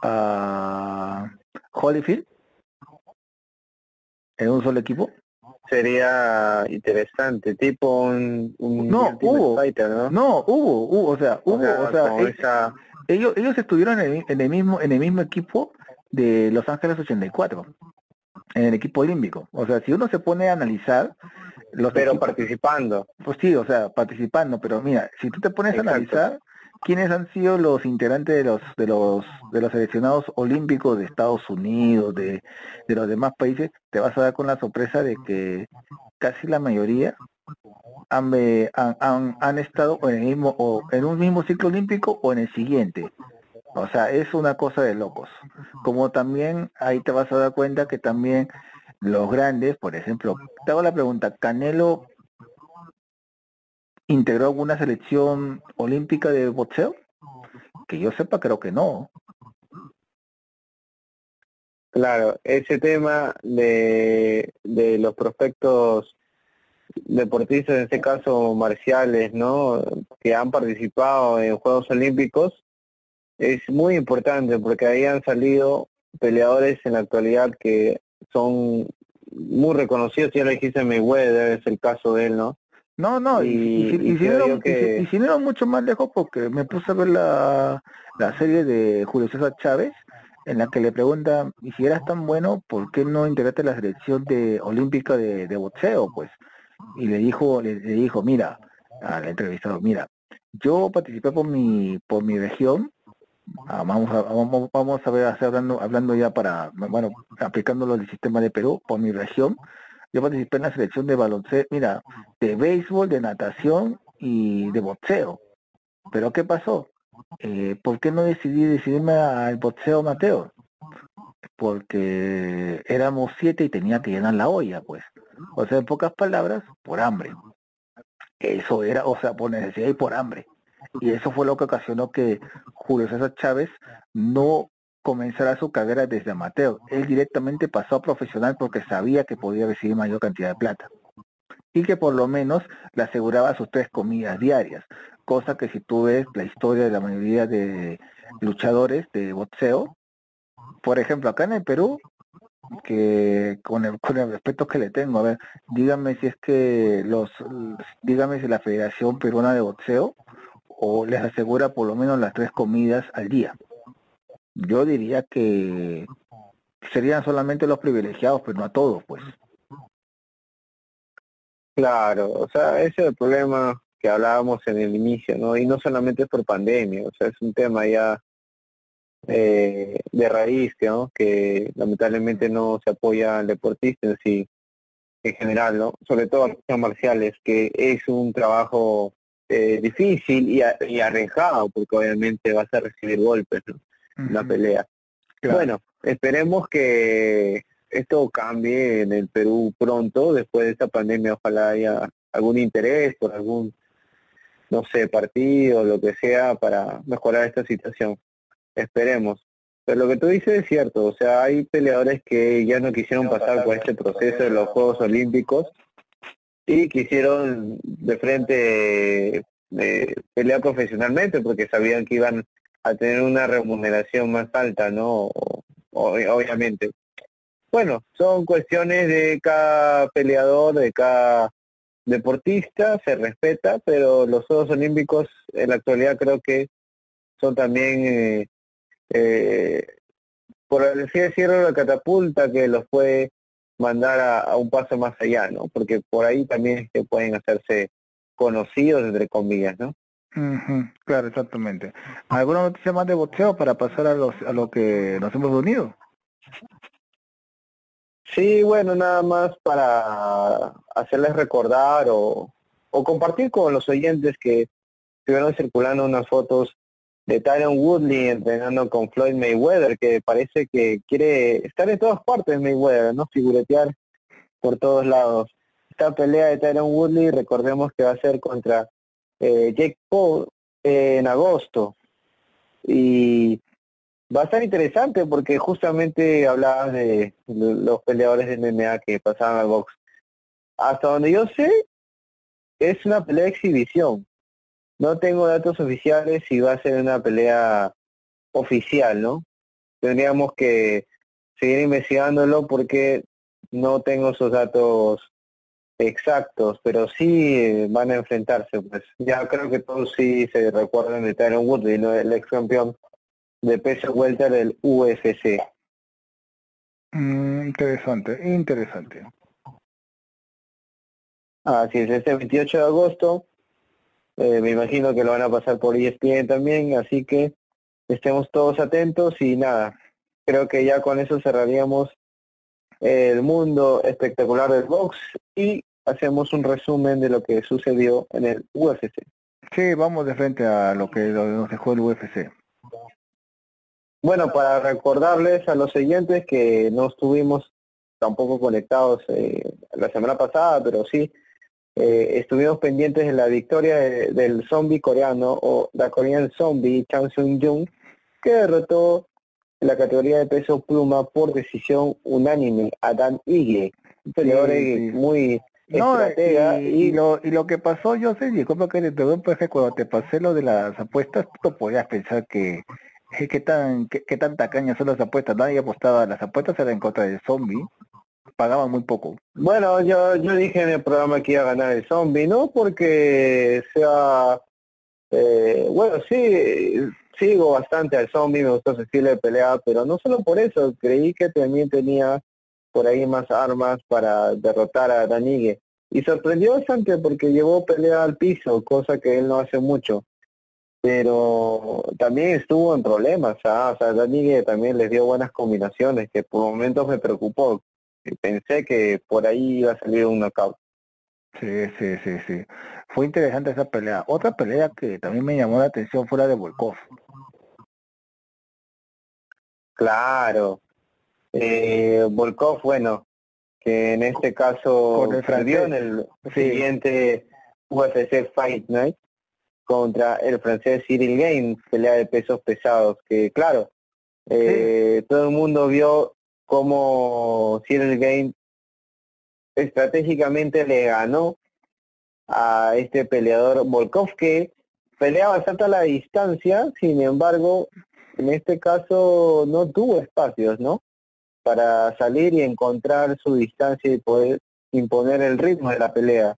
a Holyfield en un solo equipo. Sería interesante, tipo un, no hubo, ¿no? no hubo, hubo, o sea, hubo, o sea, ellos, ellos estuvieron en el, en el mismo en el mismo equipo de Los Ángeles 84 en el equipo olímpico. O sea, si uno se pone a analizar... Los pero participando. Pues sí, o sea, participando, pero mira, si tú te pones a analizar quiénes han sido los integrantes de los de los de los seleccionados olímpicos de Estados Unidos, de, de los demás países, te vas a dar con la sorpresa de que casi la mayoría han, han, han, estado en el mismo o en un mismo ciclo olímpico o en el siguiente. O sea, es una cosa de locos. Como también ahí te vas a dar cuenta que también los grandes, por ejemplo, te hago la pregunta, ¿Canelo integró alguna selección olímpica de boxeo? Que yo sepa, creo que no. Claro, ese tema de, de los prospectos deportistas, en este caso marciales, ¿no? Que han participado en Juegos Olímpicos, es muy importante porque ahí han salido peleadores en la actualidad que son muy reconocidos, ya lo dijiste Mayweather, es el caso de él, ¿no? No, no, y, y, si, no mucho más lejos porque me puse a ver la, la serie de Julio César Chávez, en la que le pregunta, y si eras tan bueno, ¿por qué no integraste la selección de olímpica de, de boxeo? Pues, y le dijo, le, le dijo, mira, al entrevistado, mira, yo participé por mi, por mi región, ah, vamos, a, vamos, vamos a ver, hablando, hablando ya para, bueno, aplicándolo al sistema de Perú, por mi región, yo participé en la selección de baloncesto, mira, de béisbol, de natación y de boxeo. Pero ¿qué pasó? Eh, ¿Por qué no decidí decidirme al boxeo Mateo? Porque éramos siete y tenía que llenar la olla, pues. O sea, en pocas palabras, por hambre. Eso era, o sea, por necesidad y por hambre. Y eso fue lo que ocasionó que Julio César Chávez no comenzara su carrera desde amateur. Él directamente pasó a profesional porque sabía que podía recibir mayor cantidad de plata. Y que por lo menos le aseguraba sus tres comidas diarias. Cosa que si tú ves la historia de la mayoría de luchadores de boxeo, por ejemplo, acá en el Perú, que con el, con el respeto que le tengo, a ver, dígame si es que los, dígame si la Federación Peruana de Boxeo o les asegura por lo menos las tres comidas al día. Yo diría que serían solamente los privilegiados, pero no a todos, pues. Claro, o sea, ese es el problema que hablábamos en el inicio, ¿no? Y no solamente es por pandemia, o sea, es un tema ya eh, de raíz, ¿no? Que lamentablemente no se apoya al deportista en sí, en general, ¿no? Sobre todo a marciales, que es un trabajo eh, difícil y, y, arriesgado, porque obviamente vas a recibir golpes, ¿no? La pelea. Bueno, esperemos que esto cambie en el Perú pronto, después de esta pandemia, ojalá haya algún interés por algún, no sé, partido, lo que sea, para mejorar esta situación. Esperemos. Pero lo que tú dices es cierto, o sea, hay peleadores que ya no quisieron pasar por este proceso de los Juegos Olímpicos y quisieron de frente eh, pelear profesionalmente porque sabían que iban a tener una remuneración más alta, ¿no? obviamente. Bueno, son cuestiones de cada peleador, de cada deportista, se respeta, pero los Juegos Olímpicos en la actualidad creo que son también, eh, eh, por así decirlo, la catapulta que los puede mandar a, un paso más allá, ¿no? Porque por ahí también es que pueden hacerse conocidos, entre comillas, ¿no? claro, exactamente. ¿Alguna noticia más de boxeo para pasar a, los, a lo que nos hemos unido? Sí, bueno, nada más para hacerles recordar o, o compartir con los oyentes que estuvieron circulando unas fotos de Tyron Woodley entrenando con Floyd Mayweather, que parece que quiere estar en todas partes Mayweather, ¿no? Figuretear por todos lados. Esta pelea de Tyron Woodley, recordemos que va a ser contra eh, Jake Paul en agosto. Y va a estar interesante porque justamente hablabas de los peleadores de MMA que pasaban al box. Hasta donde yo sé, es una pelea de exhibición. No tengo datos oficiales si va a ser una pelea oficial, ¿no? Tendríamos que seguir investigándolo porque no tengo esos datos exactos, pero sí van a enfrentarse. Pues ya creo que todos sí se recuerdan de Tyron Woodley, ¿no? el ex campeón de peso welter del UFC. Mm, interesante, interesante. Así es, este 28 de agosto, eh, me imagino que lo van a pasar por ESPN también, así que estemos todos atentos y nada, creo que ya con eso cerraríamos el mundo espectacular del box y hacemos un resumen de lo que sucedió en el UFC. Sí, vamos de frente a lo que nos dejó el UFC. Bueno, para recordarles a los siguientes que no estuvimos tampoco conectados eh, la semana pasada, pero sí eh, estuvimos pendientes de la victoria del zombie coreano o la Korean Zombie Chang Sung Jung, que derrotó en la categoría de peso pluma por decisión unánime a Dan Ige, un peleador muy no, y, lo, y lo que pasó, yo sé, disculpa que te doy un cuando te pasé lo de las apuestas, tú podías pensar que qué tan qué, tan tacañas son las apuestas, nadie apostaba, las apuestas eran en contra del zombie, pagaban muy poco. Bueno, yo, yo dije en el programa que iba a ganar el zombie, ¿no? Porque sea, eh, bueno, sí, sigo bastante al zombie, me gustó su estilo de pelea, pero no solo por eso, creí que también tenía por ahí más armas para derrotar a Danigue. y sorprendió bastante porque llevó pelea al piso, cosa que él no hace mucho. Pero también estuvo en problemas, ¿ah? o sea, Dani también les dio buenas combinaciones que por momentos me preocupó. Pensé que por ahí iba a salir un knockout. Sí, sí, sí, sí. Fue interesante esa pelea. Otra pelea que también me llamó la atención fue la de Volkov. Claro. Eh, Volkov, bueno, que en este caso perdió en el siguiente UFC Fight Night contra el francés Cyril Gaines, pelea de pesos pesados, que claro, eh, todo el mundo vio cómo Cyril Gaines estratégicamente le ganó a este peleador Volkov que pelea bastante a la distancia, sin embargo, en este caso no tuvo espacios, ¿no? para salir y encontrar su distancia y poder imponer el ritmo de la pelea.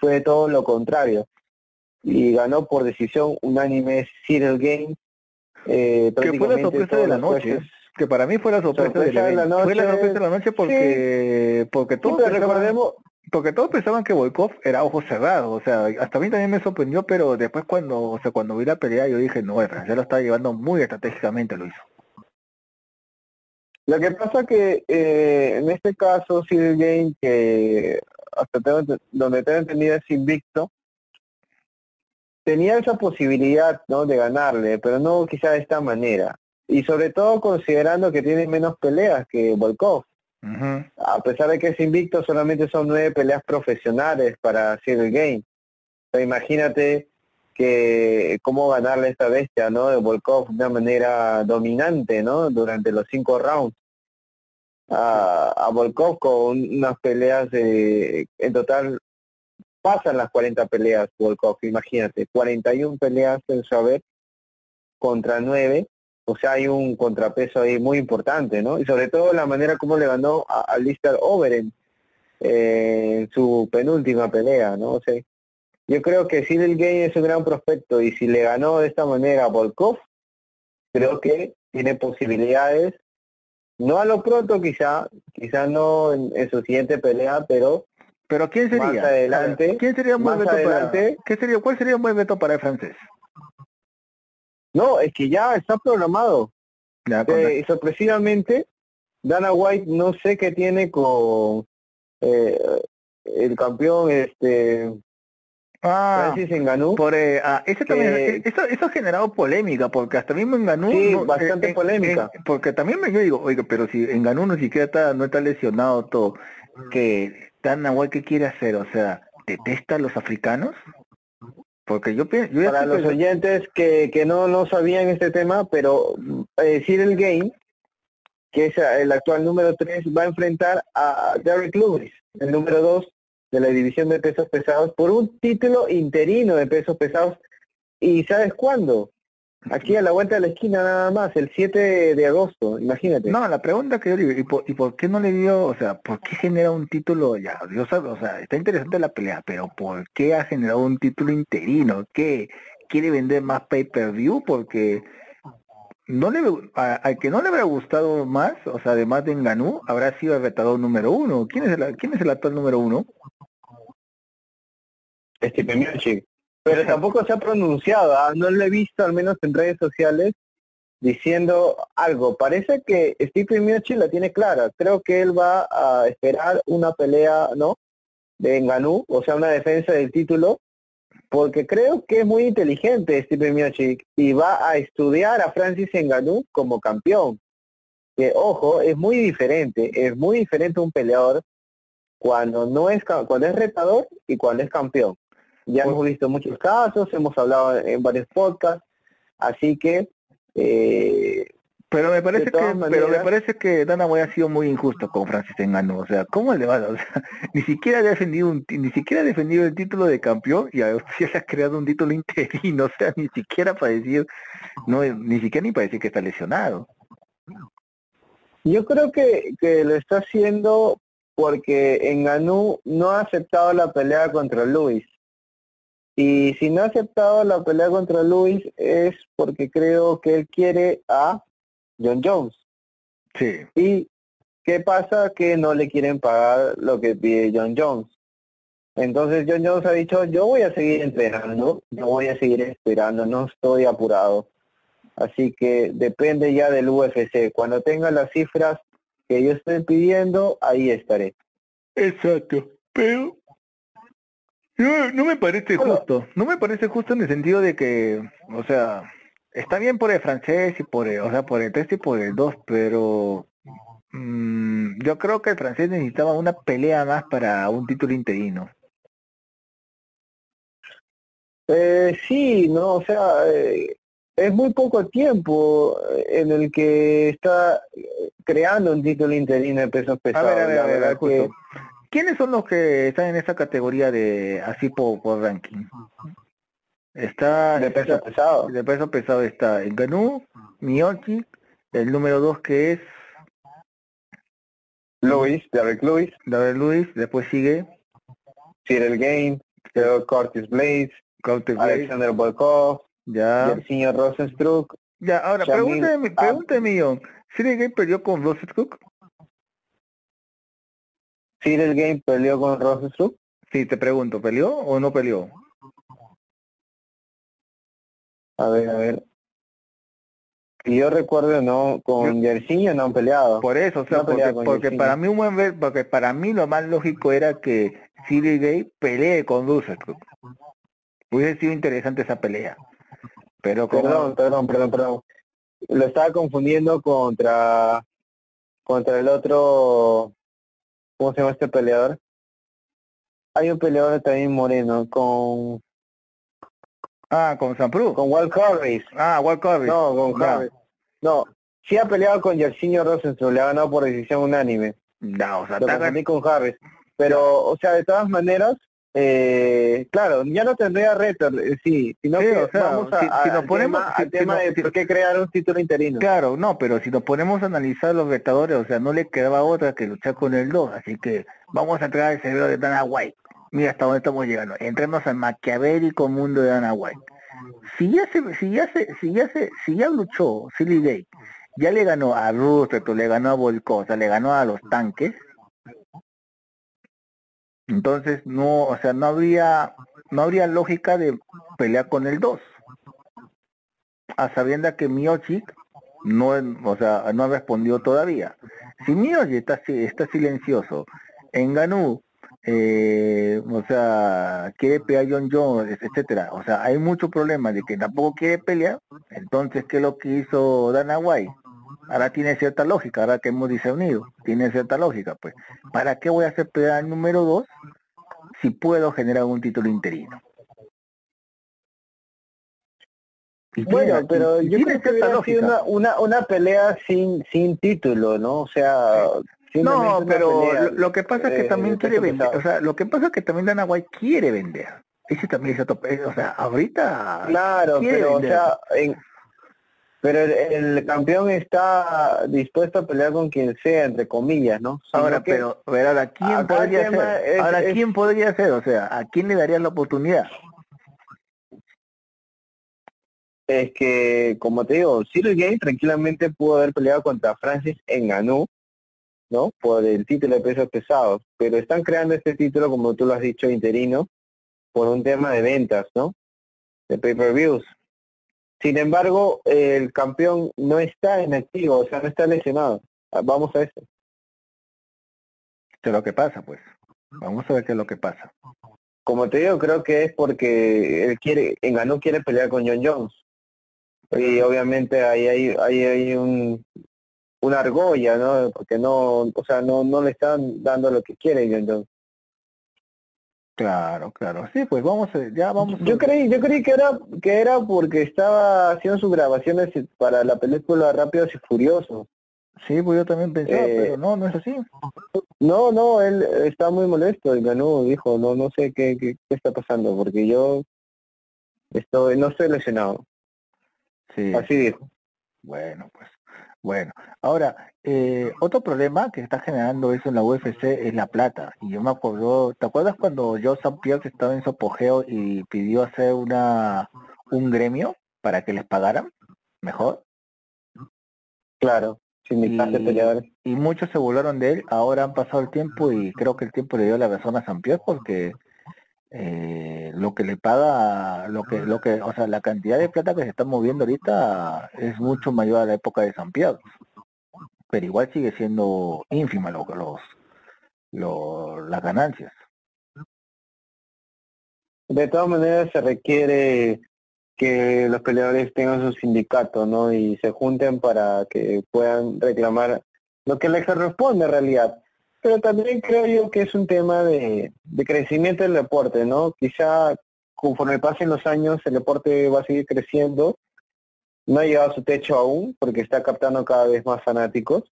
Fue todo lo contrario. Y ganó por decisión unánime Cyril Game. Eh, que fue la sorpresa de la noche. Que para mí fue la sorpresa, de, la noche. Fue la sorpresa de la noche porque, porque todos pensaban, porque todos pensaban que Volkov era ojos cerrados, o sea, hasta a mí también me sorprendió, pero después cuando, o sea, cuando vi la pelea yo dije, no, ya lo estaba llevando muy estratégicamente, lo hizo. Lo que pasa que eh, en este caso Cyril Game, que hasta donde tengo entendido es invicto, tenía esa posibilidad ¿no? de ganarle, pero no quizá de esta manera. Y sobre todo considerando que tiene menos peleas que Volkov. A pesar de que es invicto, solamente son nueve peleas profesionales para Cyril Game. Pero imagínate que cómo ganarle a esta bestia, ¿no? De Volkov de una manera dominante, ¿no? Durante los cinco rounds. A, a Volkov con unas peleas de, en total pasan las 40 peleas Volkov, imagínate, 41 peleas en saber contra 9, o sea, hay un contrapeso ahí muy importante, ¿no? Y sobre todo la manera como le ganó a, a Lister Overen eh, en su penúltima pelea, ¿no? O sea, yo creo que Cyril Gay es un gran prospecto y si le ganó de esta manera a Volkov, creo que tiene posibilidades, no a lo pronto quizá, quizá no en, su siguiente pelea, pero pero quién sería más adelante quién sería un buen veto para ¿qué sería cuál sería un buen veto para el francés no es que ya está programado ya, eh, sorpresivamente Dana White no sé qué tiene con eh, el campeón este Ah, Francis Enganú. Por, eh, ah, ese también, eh, eso, eso ha generado polémica, porque hasta mismo Enganú... Sí, no, bastante eh, polémica. porque también me, yo digo, oiga, pero si Enganú no siquiera está, no está lesionado todo, que Dana White, ¿qué quiere hacer? O sea, ¿detesta a los africanos? Porque yo, yo Para los oyentes que, que no, no sabían este tema, pero eh, Cyril Game, que es el actual número 3, va a enfrentar a Derek Lewis, el número 2, de la división de pesos pesados por un título interino de pesos pesados. ¿Y sabes cuándo? Aquí a la vuelta de la esquina nada más, el 7 de agosto, imagínate. No, la pregunta que yo digo, ¿y por, ¿y por qué no le dio, o sea, por qué genera un título, ya, Dios sabe, o sea, está interesante la pelea, pero ¿por qué ha generado un título interino? ¿Qué? ¿Quiere vender más pay-per-view? Porque no le al que no le habrá gustado más, o sea, además de Enganú, habrá sido el retador número uno. ¿Quién es el, quién es el actual número uno? Steve Miocic. Pero tampoco se ha pronunciado, ¿ah? no lo he visto al menos en redes sociales diciendo algo. Parece que Steve Miocic la tiene clara. Creo que él va a esperar una pelea, ¿no? De Enganú, o sea, una defensa del título, porque creo que es muy inteligente Steve Miocic y va a estudiar a Francis Enganú como campeón. Que ojo, es muy diferente, es muy diferente un peleador cuando no es cuando es retador y cuando es campeón. Ya hemos visto muchos casos, hemos hablado en varios podcasts, así que eh, pero me parece que pero me parece que Dana Boy ha sido muy injusto con Francis Engano, o sea, ¿cómo le va? O sea, ni siquiera ha defendido un ni siquiera ha defendido el título de campeón y ahora se ha creado un título interino, o sea, ni siquiera para decir no ni siquiera ni para decir que está lesionado. Yo creo que, que lo está haciendo porque Enganú no ha aceptado la pelea contra Luis. Y si no ha aceptado la pelea contra Luis es porque creo que él quiere a John Jones. Sí. Y qué pasa que no le quieren pagar lo que pide John Jones. Entonces John Jones ha dicho, yo voy a seguir entrenando, yo voy a seguir esperando, no estoy apurado. Así que depende ya del UFC. Cuando tenga las cifras que yo estoy pidiendo, ahí estaré. Exacto, pero no, no me parece justo, no me parece justo en el sentido de que, o sea, está bien por el francés y por el, o sea, por el 3 y por el 2, pero mm, yo creo que el francés necesitaba una pelea más para un título interino. Eh, sí, no, o sea, eh, es muy poco tiempo en el que está creando un título interino de pesos pesados. A ver, a ver, La a ver, verdad que- justo. ¿Quiénes son los que están en esa categoría de así por, por ranking? Está de peso está- pesado. de peso pesado está el Ganú, Miyoshi, el número 2 que es Luis, Derek Lewis, David Luis, después sigue Cyril Game, Curtis Blaze, Blade, Alexander Volkov, ya, el señor Rosenstruck. ya, ahora Ab- pregúntame yo, ¿Cyril Gay perdió con Cook? Cyril Game peleó con Rosenstruck. Sí, te pregunto, ¿peleó o no peleó? A ver, a ver. Yo recuerdo, no, con Yersinho no han peleado. Por eso, o sea, No porque, porque Yersinio. para mí un buen ver, porque para mí lo más lógico era que Cyril Gay pelee con Cook. Hubiese sido interesante esa pelea. Pero como Perdón, perdón, perdón, perdón. Lo estaba confundiendo contra contra el otro ¿cómo se llama este peleador? Hay un peleador también moreno con Ah, con Sampru. con Walt Harris. Ah, Walt. No, con. Harris. No, sí ha peleado con Yersinio Rosenstruck, le ha ganado por decisión unánime. No, o sea, Lo con Harris. Pero, o sea, de todas maneras, eh, claro, ya no tendría reto, eh, sí, sino Sí, que o sea, vamos a, si- nos ponemos- tema, si- al si tema no- de si- por qué crear un título interino. Claro, no, pero si nos ponemos a analizar los retadores, o sea, no le quedaba otra que luchar con el 2, así que vamos a entrar al cerebro de Dana White. Mira hasta dónde estamos llegando. Entremos al maquiavélico mundo de Dana White. Si ya se, si ya se, si ya se, si ya luchó Silly Gate, ya le ganó a Roosevelt, le ganó a Volcosa, le ganó a los tanques, entonces no, o sea, no habría, no habría lógica de pelear con el 2 a sabienda que Miochik no, o sea, no ha respondido todavía. Si Miochik está, está silencioso, en Ganú, eh, o sea, quiere pelear John Jones, etcétera, o sea, hay mucho problema de que tampoco quiere pelear, entonces, ¿qué es lo que hizo Dana White? Ahora tiene cierta lógica, ahora que hemos discernido, tiene cierta lógica, pues, ¿para qué voy a hacer pelear al número 2 si puedo generar un título interino? Y Bueno, tiene- pero y- yo creo que hubiera sido lógica. una, una, una pelea sin sin título, ¿no? O sea, No, pero pelea, lo, lo que pasa es que también quiere vender, o sea, lo que pasa es que también Dana White quiere vender. Ese también es otro, o sea, ahorita Claro, quiere pero o vender. sea, en- pero el, el campeón está dispuesto a pelear con quien sea, entre comillas, ¿no? Ahora, que- pero, pero ahora, ¿quién podría ser? es- ahora, es- ¿quién podría ser? O sea, ¿a quién le darías la oportunidad? es que, como te digo, Cyril Gane tranquilamente pudo haber peleado contra Francis en Ganú, ¿no? Por el título de pesos pesados, pero están creando este título, como tú lo has dicho, interino, por un tema de ventas, ¿no? De pay-per-views. Sin embargo, el campeón no está en activo, o sea, no está lesionado. Ah, Vamos a eso. ¿Qué es lo que pasa, pues? Vamos a ver qué es lo que pasa. Como te digo, creo que es porque él quiere, en Ganú quiere pelear con John Jones. Y obviamente ahí hay, ahí hay un, una argolla, ¿no? Porque no, o sea, no, no le están dando lo que quiere John Jones. Claro, claro. Sí, pues vamos, a, ya vamos. a- Yo creí, yo creí que era, que era porque estaba haciendo sus grabaciones para la película Rápidos y Furiosos. Sí, pues yo también pensaba, Eh, pero no, no es así. No, no, él está muy molesto y ganó, dijo, no, no sé qué, qué, qué está pasando, porque yo estoy, no estoy lesionado. Sí. Así dijo. Bueno, pues, bueno. Ahora, eh, otro problema que está generando eso en la UFC es la plata. Y yo me acuerdo, ¿te acuerdas cuando Joe St. Pierre estaba en su apogeo y pidió hacer una un gremio para que les pagaran mejor? Claro, sindicato de Y- peleadores. Y muchos se burlaron de él, ahora han pasado el tiempo y creo que el tiempo le dio la razón a St. Pierre porque eh, lo que le paga, lo que, lo que, o sea, la cantidad de plata que se está moviendo ahorita es mucho mayor a la época de San Pedro. Pero igual sigue siendo ínfima lo, los, los, las ganancias. De todas maneras se requiere que los peleadores tengan su sindicato, ¿no? Y se junten para que puedan reclamar lo que les corresponde en realidad. Pero también creo yo que es un tema de, crecimiento del deporte, ¿no? Quizá conforme pasen los años el deporte va a seguir creciendo. No ha llegado a su techo aún porque está captando cada vez más fanáticos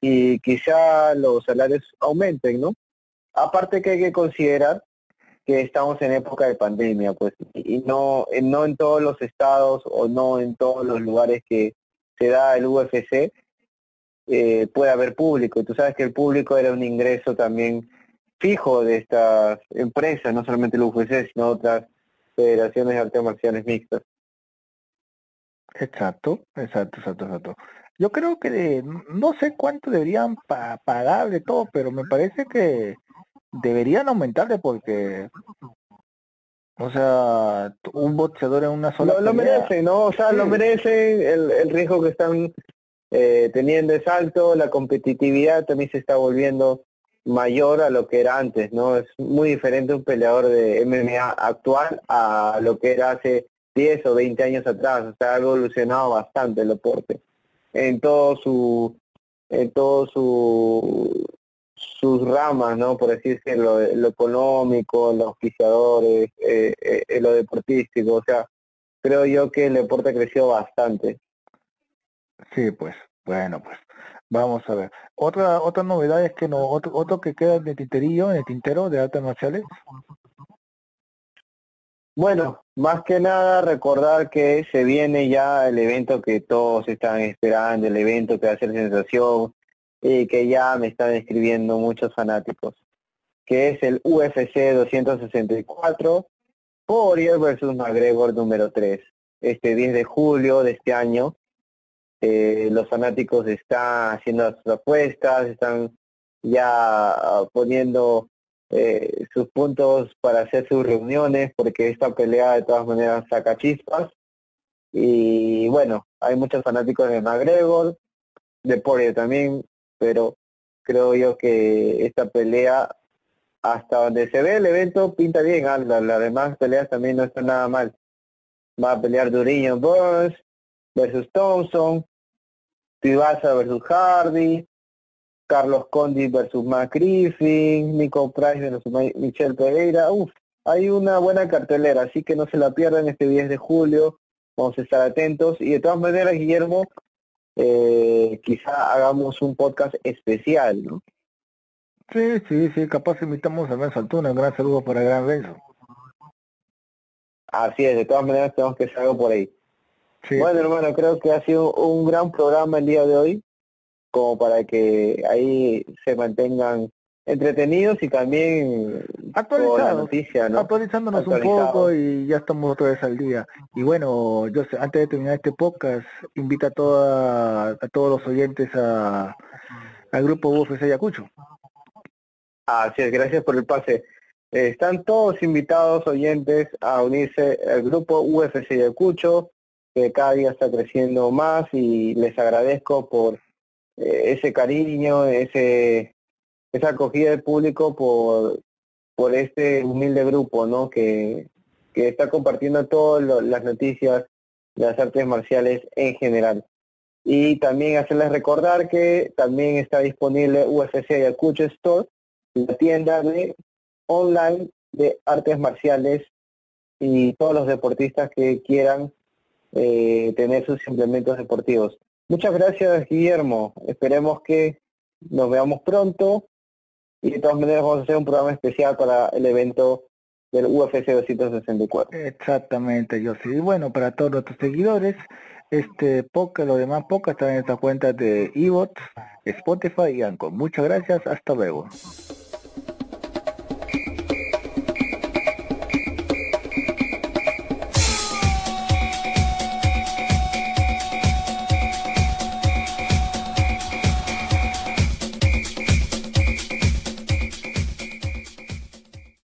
y quizá los salarios aumenten, ¿no? Aparte que hay que considerar que estamos en época de pandemia, pues, y no, no en todos los estados o no en todos los lugares que se da el UFC eh, puede haber público. Y tú sabes que el público era un ingreso también fijo de estas empresas, no solamente el UFC, sino otras federaciones de artes marciales mixtas. Exacto, exacto, exacto, exacto. Yo creo que no sé cuánto deberían pagar de todo, pero me parece que deberían aumentarle porque o sea un boxeador en una sola lo, lo merece no o sea lo merece el, el riesgo que están eh, teniendo es alto la competitividad también se está volviendo mayor a lo que era antes no es muy diferente un peleador de MMA actual a lo que era hace 10 o 20 años atrás o sea ha evolucionado bastante el deporte en todo su en todo su sus ramas, ¿no? Por así decirlo, lo económico, los auspiciadores, eh, eh, lo deportístico, o sea, creo yo que el deporte ha crecido bastante. Sí, pues, bueno, pues, vamos a ver. Otra otra novedad es que no, otro, otro que queda en el tinterillo, en el tintero de artes marciales. Bueno, más que nada recordar que se viene ya el evento que todos están esperando, el evento que va a ser sensación, y que ya me están escribiendo muchos fanáticos, que es el UFC 264, Poirier versus McGregor número 3. Este 10 de julio de este año, eh, los fanáticos están haciendo sus apuestas, están ya poniendo eh, sus puntos para hacer sus reuniones, porque esta pelea de todas maneras saca chispas. Y bueno, hay muchos fanáticos de McGregor, de Poirier también, pero creo yo que esta pelea, hasta donde se ve el evento, pinta bien. Ah, las, demás peleas también no están nada mal. Va a pelear Duriño Burns versus Thompson, Tibasa versus Hardy, Carlos Condi versus Mac Griffin, Nico Price versus Michelle Pereira. Uf, hay una buena cartelera, así que no se la pierdan este 10 de julio. Vamos a estar atentos. Y de todas maneras, Guillermo, eh, quizá hagamos un podcast especial, ¿no? Sí, sí, sí, capaz invitamos a Benzo Altuna, un gran saludo para el gran Benzo. Así es, de todas maneras tenemos que hacer por ahí. Bueno, hermano, creo que ha sido un gran programa el día de hoy, como para que ahí se mantengan entretenidos y también actualizados, actualizándonos un poco y ya estamos otra vez al día. Y bueno, yo antes de terminar este podcast, invita a toda, a todos los oyentes a al grupo UFC Ayacucho. Así es, gracias por el pase. están todos invitados oyentes a unirse al grupo UFC Ayacucho, que cada día está creciendo más y les agradezco por eh, ese cariño, ese esa acogida del público por, por este humilde grupo, ¿no? Que, que está compartiendo todas las noticias de las artes marciales en general. Y también hacerles recordar que también está disponible UFC Ayacucho Store, la tienda de online de artes marciales y todos los deportistas que quieran eh, tener sus implementos deportivos. Muchas gracias, Guillermo. Esperemos que nos veamos pronto y de todas maneras vamos a hacer un programa especial para el evento del UFC 264. Exactamente, yo sí. Bueno, para todos nuestros seguidores, este poca, lo demás poca están en esta cuenta de Evox, Spotify y Anchor. Muchas gracias, hasta luego.